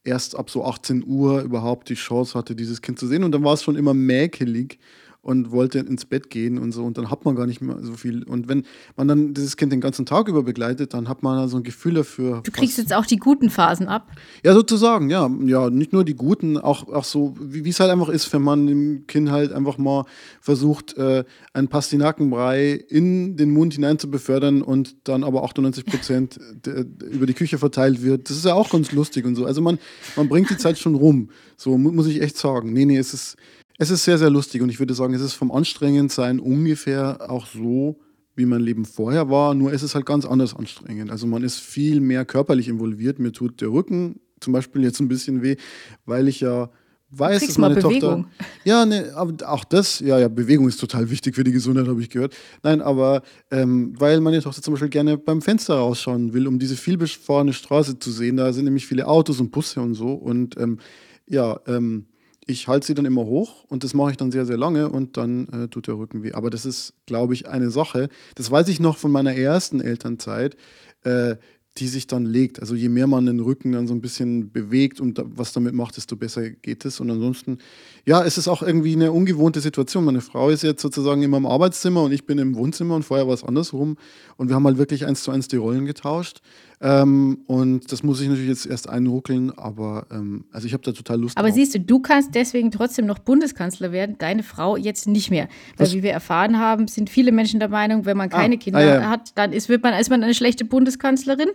erst ab so 18 Uhr überhaupt die Chance hatte, dieses Kind zu sehen. Und dann war es schon immer mäkelig und wollte ins Bett gehen und so. Und dann hat man gar nicht mehr so viel. Und wenn man dann dieses Kind den ganzen Tag über begleitet, dann hat man so ein Gefühl dafür. Du kriegst jetzt auch die guten Phasen ab. ja, sozusagen, ja. Ja, nicht nur die guten, auch, auch so, wie es halt einfach ist, wenn man dem Kind halt einfach mal versucht, äh, einen Pastinakenbrei in den Mund hinein zu befördern und dann aber 98 Prozent d- über die Küche verteilt wird. Das ist ja auch ganz lustig und so. Also man, man bringt die Zeit schon rum. So mu muss ich echt sagen. Nee, nee, es ist, es ist sehr, sehr lustig und ich würde sagen, es ist vom Anstrengendsein ungefähr auch so, wie mein Leben vorher war, nur ist es halt ganz anders anstrengend. Also man ist viel mehr körperlich involviert. Mir tut der Rücken zum Beispiel jetzt ein bisschen weh, weil ich ja weiß, dass meine Tochter. *laughs* Ja, ne, aber auch das, ja, ja, Bewegung ist total wichtig für die Gesundheit, habe ich gehört. Nein, aber ähm, weil meine Tochter zum Beispiel gerne beim Fenster rausschauen will, um diese vielbefahrene Straße zu sehen. Da sind nämlich viele Autos und Busse und so. Und ähm, ja, ähm, ich halte sie dann immer hoch und das mache ich dann sehr, sehr lange und dann äh, tut der Rücken weh. Aber das ist, glaube ich, eine Sache. Das weiß ich noch von meiner ersten Elternzeit. Äh, die sich dann legt. Also je mehr man den Rücken dann so ein bisschen bewegt und da, was damit macht, desto besser geht es. Und ansonsten, ja, es ist auch irgendwie eine ungewohnte Situation. Meine Frau ist jetzt sozusagen immer im Arbeitszimmer und ich bin im Wohnzimmer und vorher war es andersrum. Und wir haben halt wirklich eins zu eins die Rollen getauscht. Ähm, und das muss ich natürlich jetzt erst einruckeln, aber ähm, also ich habe da total Lust Aber drauf. siehst du, du kannst deswegen trotzdem noch Bundeskanzler werden, deine Frau jetzt nicht mehr. Weil Was? wie wir erfahren haben, sind viele Menschen der Meinung, wenn man keine Ah, Kinder ah, ja. hat, dann ist, wird man, ist man eine schlechte Bundeskanzlerin.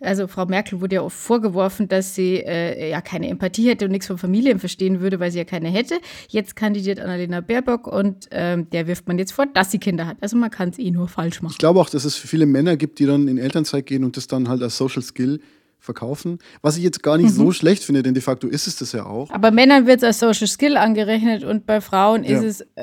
Also Frau Merkel wurde ja oft vorgeworfen, dass sie äh, ja keine Empathie hätte und nichts von Familien verstehen würde, weil sie ja keine hätte. Jetzt kandidiert Annalena Baerbock und ähm, der wirft man jetzt vor, dass sie Kinder hat. Also man kann es eh nur falsch machen. Ich glaube auch, dass es viele Männer gibt, die dann in Elternzeit gehen und das dann halt als Social Skill verkaufen. Was ich jetzt gar nicht Mhm. so schlecht finde, denn de facto ist es das ja auch. Aber Männern wird es als Social Skill angerechnet und bei Frauen Ja. ist es äh,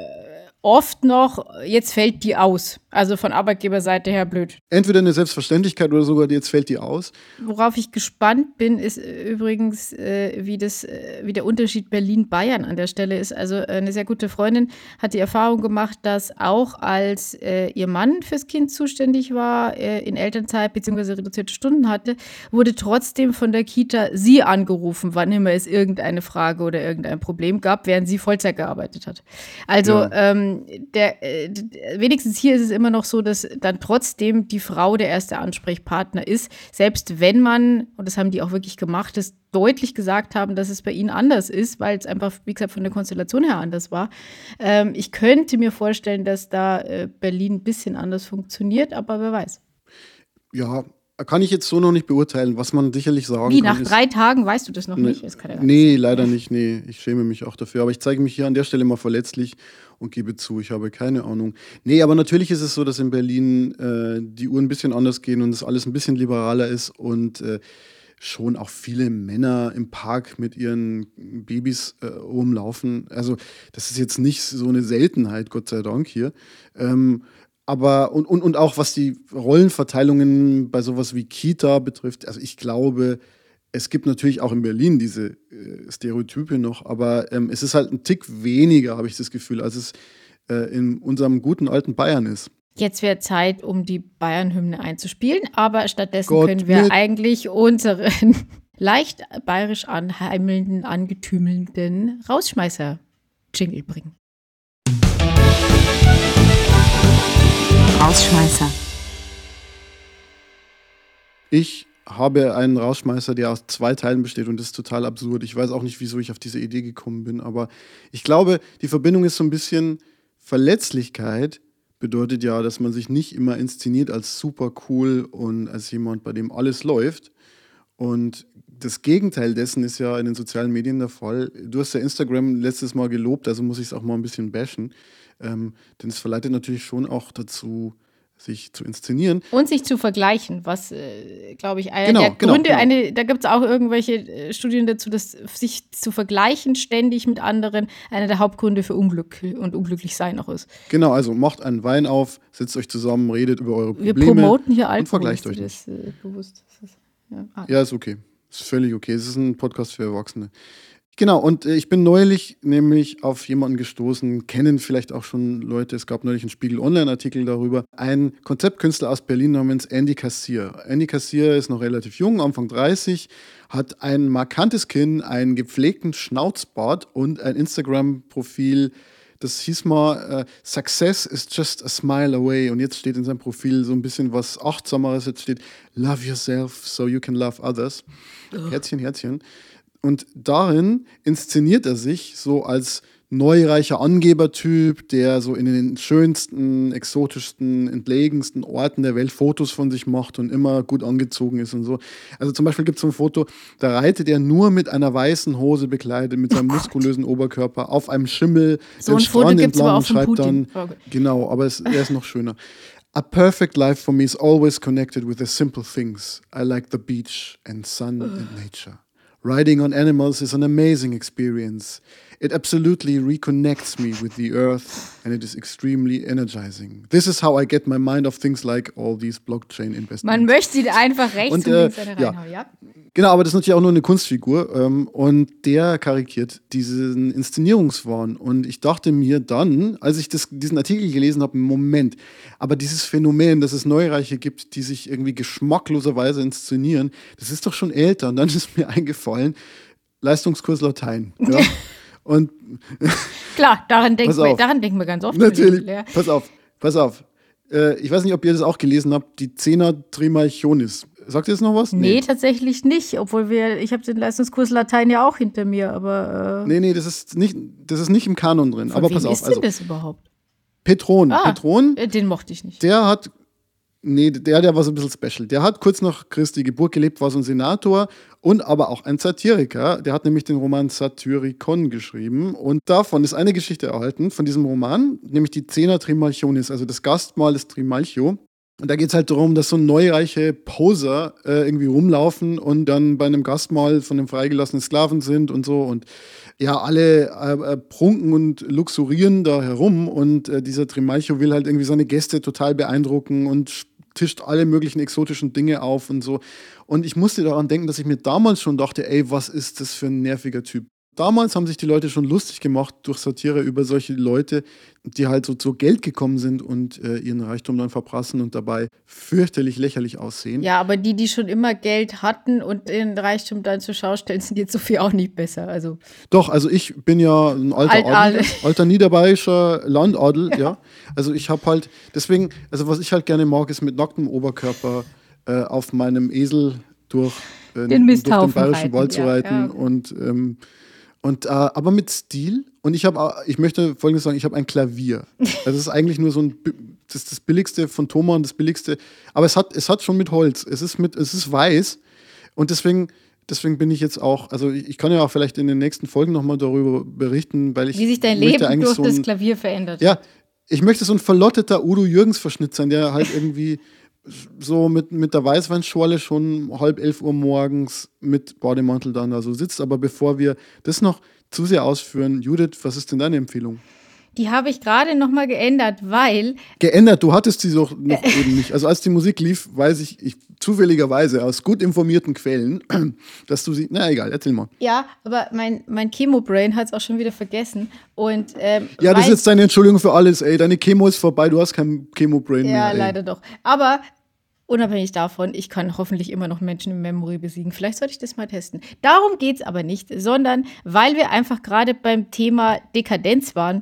oft noch, jetzt fällt die aus. Also von Arbeitgeberseite her blöd. Entweder eine Selbstverständlichkeit oder sogar jetzt fällt die aus. Worauf ich gespannt bin, ist äh, übrigens, äh, wie, das, äh, wie der Unterschied Berlin-Bayern an der Stelle ist. Also äh, eine sehr gute Freundin hat die Erfahrung gemacht, dass auch als äh, ihr Mann fürs Kind zuständig war, äh, in Elternzeit bzw. reduzierte Stunden hatte, wurde trotzdem von der Kita sie angerufen, wann immer es irgendeine Frage oder irgendein Problem gab, während sie Vollzeit gearbeitet hat. Also Ja. ähm, der, äh, wenigstens hier ist es immer noch so, dass dann trotzdem die Frau der erste Ansprechpartner ist, selbst wenn man, und das haben die auch wirklich gemacht, das deutlich gesagt haben, dass es bei ihnen anders ist, weil es einfach, wie gesagt, von der Konstellation her anders war. Ähm, ich könnte mir vorstellen, dass da äh, Berlin ein bisschen anders funktioniert, aber wer weiß. Ja, kann ich jetzt so noch nicht beurteilen, was man sicherlich sagen Wie, kann. nach ist- drei Tagen weißt du das noch Nee, nicht? Das ja nee, leider nicht. Nee, ich schäme mich auch dafür. Aber ich zeige mich hier an der Stelle mal verletzlich und gebe zu, ich habe keine Ahnung. Nee, aber natürlich ist es so, dass in Berlin äh, die Uhren ein bisschen anders gehen und es alles ein bisschen liberaler ist und äh, schon auch viele Männer im Park mit ihren Babys äh, rumlaufen. Also das ist jetzt nicht so eine Seltenheit, Gott sei Dank hier. Ähm, aber und, und, und auch was die Rollenverteilungen bei sowas wie Kita betrifft, also ich glaube, es gibt natürlich auch in Berlin diese äh, Stereotype noch, aber ähm, es ist halt ein Tick weniger, habe ich das Gefühl, als es äh, in unserem guten alten Bayern ist. Jetzt wäre Zeit, um die Bayern-Hymne einzuspielen, aber stattdessen Gott können wir eigentlich unseren *laughs* leicht bayerisch anheimelnden, angetümelnden Rausschmeißer-Jingle bringen. Rausschmeißer. Ich habe einen Rausschmeißer, der aus zwei Teilen besteht und das ist total absurd. Ich weiß auch nicht, wieso ich auf diese Idee gekommen bin, aber ich glaube, die Verbindung ist so ein bisschen Verletzlichkeit bedeutet ja, dass man sich nicht immer inszeniert als super cool und als jemand, bei dem alles läuft. Und das Gegenteil dessen ist ja in den sozialen Medien der Fall. Du hast ja Instagram letztes Mal gelobt, also muss ich es auch mal ein bisschen bashen. Ähm, denn es verleitet natürlich schon auch dazu, sich zu inszenieren. Und sich zu vergleichen, was, äh, glaube ich, einer genau, der genau, Gründe, genau. Eine, da gibt es auch irgendwelche äh, Studien dazu, dass sich zu vergleichen ständig mit anderen einer der Hauptgründe für Unglück und unglücklich sein auch ist. Genau, also macht einen Wein auf, setzt euch zusammen, redet über eure Probleme. Wir promoten hier Alkohol, und vergleicht euch. Das, äh, bewusst. Das ist, ja. Ah. ja, ist okay. Ist völlig okay. Es ist ein Podcast für Erwachsene. Genau, und äh, ich bin neulich nämlich auf jemanden gestoßen, kennen vielleicht auch schon Leute, es gab neulich einen Spiegel Online-Artikel darüber, ein Konzeptkünstler aus Berlin namens Andy Kassier. Andy Kassier ist noch relativ jung, Anfang 30, hat ein markantes Kinn, einen gepflegten Schnauzbart und ein Instagram-Profil, das hieß mal, uh, Success is just a smile away. Und jetzt steht in seinem Profil so ein bisschen was Achtsameres. Jetzt steht, Love yourself so you can love others. Herzchen, Herzchen. Und darin inszeniert er sich so als neureicher Angebertyp, der so in den schönsten, exotischsten, entlegensten Orten der Welt Fotos von sich macht und immer gut angezogen ist und so. Also zum Beispiel gibt es so ein Foto, da reitet er nur mit einer weißen Hose bekleidet, mit seinem oh muskulösen Oberkörper auf einem Schimmel so den Strand entlang und schreibt dann, okay. genau, aber es, er ist noch schöner. A perfect life for me is always connected with the simple things. I like the beach and sun and nature. Riding on animals is an amazing experience. It absolutely reconnects me with the earth and it is extremely energizing. This is how I get my mind off things like all these Blockchain investments. Man möchte sie einfach rechts und, äh, und ja. ja. Genau, aber das ist natürlich auch nur eine Kunstfigur ähm, und der karikiert diesen Inszenierungswahn. Und ich dachte mir dann, als ich das, diesen Artikel gelesen habe, Moment, aber dieses Phänomen, dass es Neureiche gibt, die sich irgendwie geschmackloserweise inszenieren, das ist doch schon älter. Und dann ist mir eingefallen, Leistungskurs Latein. Ja? *laughs* Und *laughs* Klar, daran denken, wir, daran denken wir ganz oft. Natürlich. Pass auf, pass auf. Äh, ich weiß nicht, ob ihr das auch gelesen habt, die Zehner Trimalchionis. Sagt ihr das noch was? Nee. nee, tatsächlich nicht, obwohl wir, ich habe den Leistungskurs Latein ja auch hinter mir, aber. Äh nee, nee, das ist nicht, das ist nicht im Kanon drin. Von aber pass auf. Was ist also, denn das überhaupt? Petron. Ah, Petron. Äh, den mochte ich nicht. Der hat Nee, der, der war so ein bisschen special. Der hat kurz nach Christi Geburt gelebt, war so ein Senator und aber auch ein Satiriker. Der hat nämlich den Roman Satyricon geschrieben und davon ist eine Geschichte erhalten, von diesem Roman, nämlich die Zehner Trimalchionis, also das Gastmahl des Trimalchio. Und da geht es halt darum, dass so neureiche Poser äh, irgendwie rumlaufen und dann bei einem Gastmahl von einem freigelassenen Sklaven sind und so und ja, alle äh, äh, prunken und luxurieren da herum und äh, dieser Trimalchio will halt irgendwie seine Gäste total beeindrucken und tischt alle möglichen exotischen Dinge auf und so. Und ich musste daran denken, dass ich mir damals schon dachte, ey, was ist das für ein nerviger Typ? Damals haben sich die Leute schon lustig gemacht durch Satire über solche Leute, die halt so zu Geld gekommen sind und äh, ihren Reichtum dann verprassen und dabei fürchterlich lächerlich aussehen. Ja, aber die, die schon immer Geld hatten und ihren Reichtum dann zur Schau stellen, sind jetzt so viel auch nicht besser. Also Doch, also ich bin ja ein alter Adel, *laughs* alter niederbayerischer Landadel, ja. ja. Also ich habe halt, deswegen, also was ich halt gerne mag, ist mit nacktem Oberkörper äh, auf meinem Esel durch, äh, den, durch den bayerischen reiten, Wald zu reiten ja, ja. und ähm, und, äh, aber mit Stil. Und ich habe, ich möchte folgendes sagen: Ich habe ein Klavier. *laughs* Das ist eigentlich nur so ein, das das billigste von Thomann, das billigste. Aber es hat, es hat schon mit Holz. Es ist mit, es ist weiß. Und deswegen, deswegen bin ich jetzt auch, also ich kann ja auch vielleicht in den nächsten Folgen nochmal darüber berichten, weil ich. Wie sich dein Leben durch so ein, das Klavier verändert. Ja, ich möchte so ein verlotteter Udo Jürgens-Verschnitt sein, der halt irgendwie so mit, mit der Weißweinschorle schon halb elf Uhr morgens mit Bademantel dann da so sitzt. Aber bevor wir das noch zu sehr ausführen, Judith, was ist denn deine Empfehlung? Die habe ich gerade nochmal geändert, weil. Geändert, du hattest sie doch noch *laughs* eben nicht. Also als die Musik lief, weiß ich, ich zufälligerweise aus gut informierten Quellen, *clears throat* dass du sie. Na egal, erzähl mal. Ja, aber mein, mein Chemo-Brain hat es auch schon wieder vergessen. Und, ähm, ja, das ist jetzt deine Entschuldigung für alles, ey. Deine Chemo ist vorbei, du hast kein Chemo-Brain ja, mehr. Ja, leider doch. Aber Unabhängig davon, ich kann hoffentlich immer noch Menschen im Memory besiegen. Vielleicht sollte ich das mal testen. Darum geht es aber nicht, sondern weil wir einfach gerade beim Thema Dekadenz waren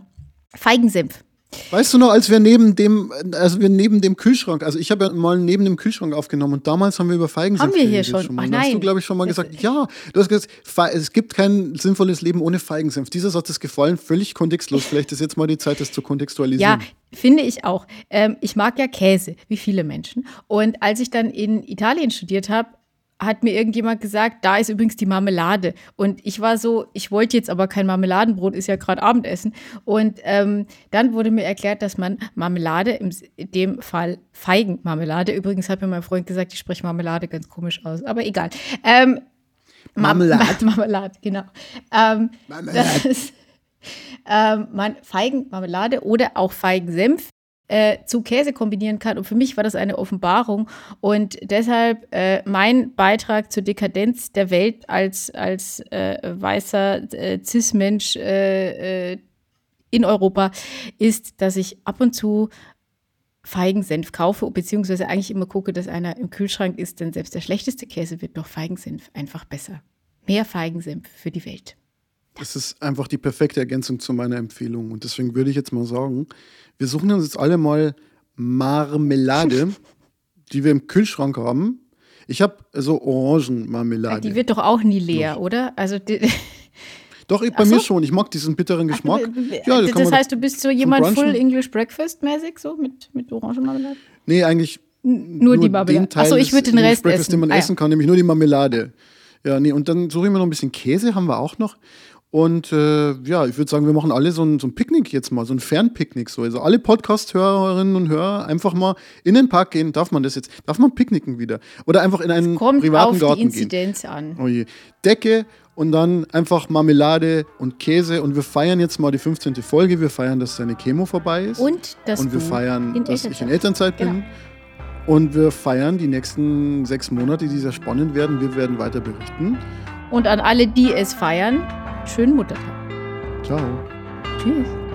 Feigensenf. Weißt du noch, als wir neben dem, also wir neben dem Kühlschrank, also ich habe ja mal neben dem Kühlschrank aufgenommen und damals haben wir über Feigensenf Haben wir hier schon? schon mal. Ach, nein. hast du, glaube ich, schon mal das gesagt, ja, du hast gesagt, es gibt kein sinnvolles Leben ohne Feigensenf. Dieser Satz ist gefallen, völlig kontextlos. Vielleicht ist jetzt mal die Zeit, das zu kontextualisieren. Ja, finde ich auch. Ähm, ich mag ja Käse, wie viele Menschen. Und als ich dann in Italien studiert habe, hat mir irgendjemand gesagt, da ist übrigens die Marmelade. Und ich war so, ich wollte jetzt aber kein Marmeladenbrot, ist ja gerade Abendessen. Und ähm, dann wurde mir erklärt, dass man Marmelade, in dem Fall Feigenmarmelade, übrigens hat mir mein Freund gesagt, ich spreche Marmelade ganz komisch aus, aber egal. Ähm, Marmelade. *laughs* Marmelade, genau. Ähm, Marmelade. Ist, *laughs* ähm, man Feigenmarmelade oder auch Feigensenf äh, zu Käse kombinieren kann. Und für mich war das eine Offenbarung. Und deshalb äh, mein Beitrag zur Dekadenz der Welt als, als äh, weißer äh, Cis-Mensch äh, äh, in Europa ist, dass ich ab und zu Feigensenf kaufe, beziehungsweise eigentlich immer gucke, dass einer im Kühlschrank ist, denn selbst der schlechteste Käse wird durch Feigensenf einfach besser. Mehr Feigensenf für die Welt. Das ist einfach die perfekte Ergänzung zu meiner Empfehlung. Und deswegen würde ich jetzt mal sagen, wir suchen uns jetzt alle mal Marmelade, *laughs* die wir im Kühlschrank haben. Ich habe so Orangenmarmelade. Die wird doch auch nie leer, noch. oder? Also *laughs* doch, bei so. mir schon. Ich mag diesen bitteren Geschmack. Ach, ja, das, das heißt, du bist so jemand Full English Breakfast mäßig, so mit, mit Orangenmarmelade? Nee, eigentlich nur, nur die Marmelade. Achso, ich würde den Rest Breakfast, essen. den man ah, essen kann, nämlich nur die Marmelade. Ja, nee, und dann suche ich mir noch ein bisschen Käse, haben wir auch noch. Und äh, ja, ich würde sagen, wir machen alle so ein, so ein Picknick jetzt mal, so ein Fernpicknick. So. Also alle Podcast-Hörerinnen und Hörer einfach mal in den Park gehen. Darf man das jetzt? Darf man picknicken wieder? Oder einfach in einen kommt privaten auf Garten die Inzidenz gehen? an. Oh je. Decke und dann einfach Marmelade und Käse. Und wir feiern jetzt mal die 15. Folge. Wir feiern, dass deine Chemo vorbei ist. Und, dass und wir feiern, dass ich in Elternzeit bin. Genau. Und wir feiern die nächsten sechs Monate, die sehr spannend werden. Wir werden weiter berichten. Und an alle, die es feiern, schönen Muttertag. Ciao. Tschüss.